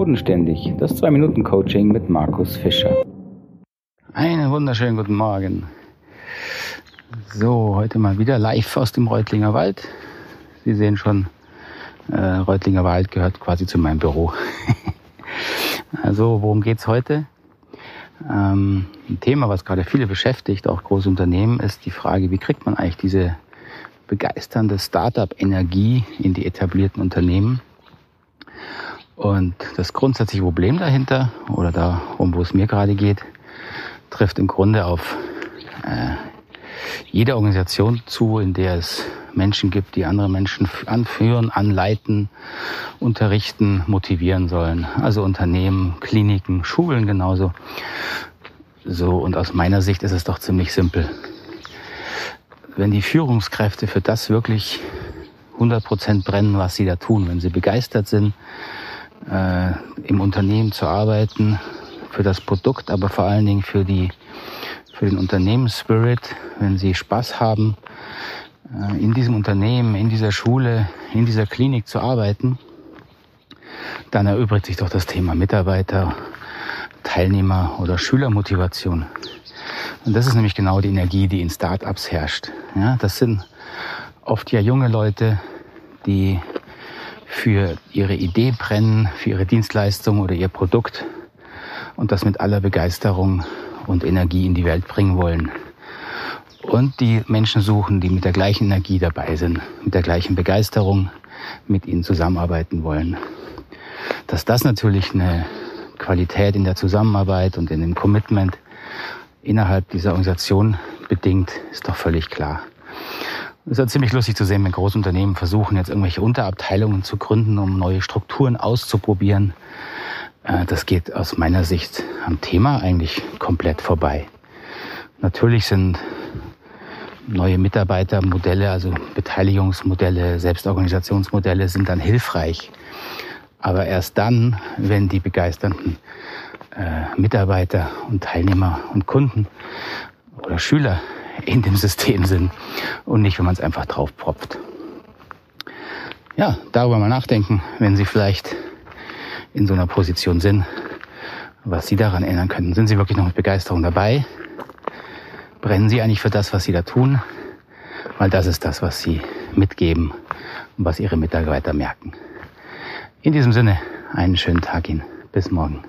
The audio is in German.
Bodenständig, das 2-Minuten-Coaching mit Markus Fischer. Einen wunderschönen guten Morgen. So, heute mal wieder live aus dem Reutlinger Wald. Sie sehen schon, äh, Reutlinger Wald gehört quasi zu meinem Büro. also, worum geht's heute? Ähm, ein Thema, was gerade viele beschäftigt, auch große Unternehmen, ist die Frage, wie kriegt man eigentlich diese begeisternde Startup-Energie in die etablierten Unternehmen? Und das grundsätzliche Problem dahinter, oder darum, wo es mir gerade geht, trifft im Grunde auf äh, jede Organisation zu, in der es Menschen gibt, die andere Menschen anführen, anleiten, unterrichten, motivieren sollen. Also Unternehmen, Kliniken, Schulen genauso. So, und aus meiner Sicht ist es doch ziemlich simpel. Wenn die Führungskräfte für das wirklich 100 Prozent brennen, was sie da tun, wenn sie begeistert sind, äh, im Unternehmen zu arbeiten, für das Produkt, aber vor allen Dingen für, die, für den Unternehmensspirit, wenn sie Spaß haben, äh, in diesem Unternehmen, in dieser Schule, in dieser Klinik zu arbeiten, dann erübrigt sich doch das Thema Mitarbeiter, Teilnehmer oder Schülermotivation. Und das ist nämlich genau die Energie, die in Startups herrscht. Ja, das sind oft ja junge Leute, die für ihre Idee brennen, für ihre Dienstleistung oder ihr Produkt und das mit aller Begeisterung und Energie in die Welt bringen wollen. Und die Menschen suchen, die mit der gleichen Energie dabei sind, mit der gleichen Begeisterung mit ihnen zusammenarbeiten wollen. Dass das natürlich eine Qualität in der Zusammenarbeit und in dem Commitment innerhalb dieser Organisation bedingt, ist doch völlig klar. Es ist ja ziemlich lustig zu sehen, wenn Großunternehmen versuchen, jetzt irgendwelche Unterabteilungen zu gründen, um neue Strukturen auszuprobieren. Äh, das geht aus meiner Sicht am Thema eigentlich komplett vorbei. Natürlich sind neue Mitarbeitermodelle, also Beteiligungsmodelle, Selbstorganisationsmodelle sind dann hilfreich. Aber erst dann, wenn die begeisternden äh, Mitarbeiter und Teilnehmer und Kunden oder Schüler in dem System sind und nicht, wenn man es einfach drauf propft. Ja, darüber mal nachdenken, wenn Sie vielleicht in so einer Position sind, was Sie daran ändern können. Sind Sie wirklich noch mit Begeisterung dabei? Brennen Sie eigentlich für das, was Sie da tun? Weil das ist das, was Sie mitgeben und was Ihre Mitarbeiter merken. In diesem Sinne, einen schönen Tag Ihnen. Bis morgen.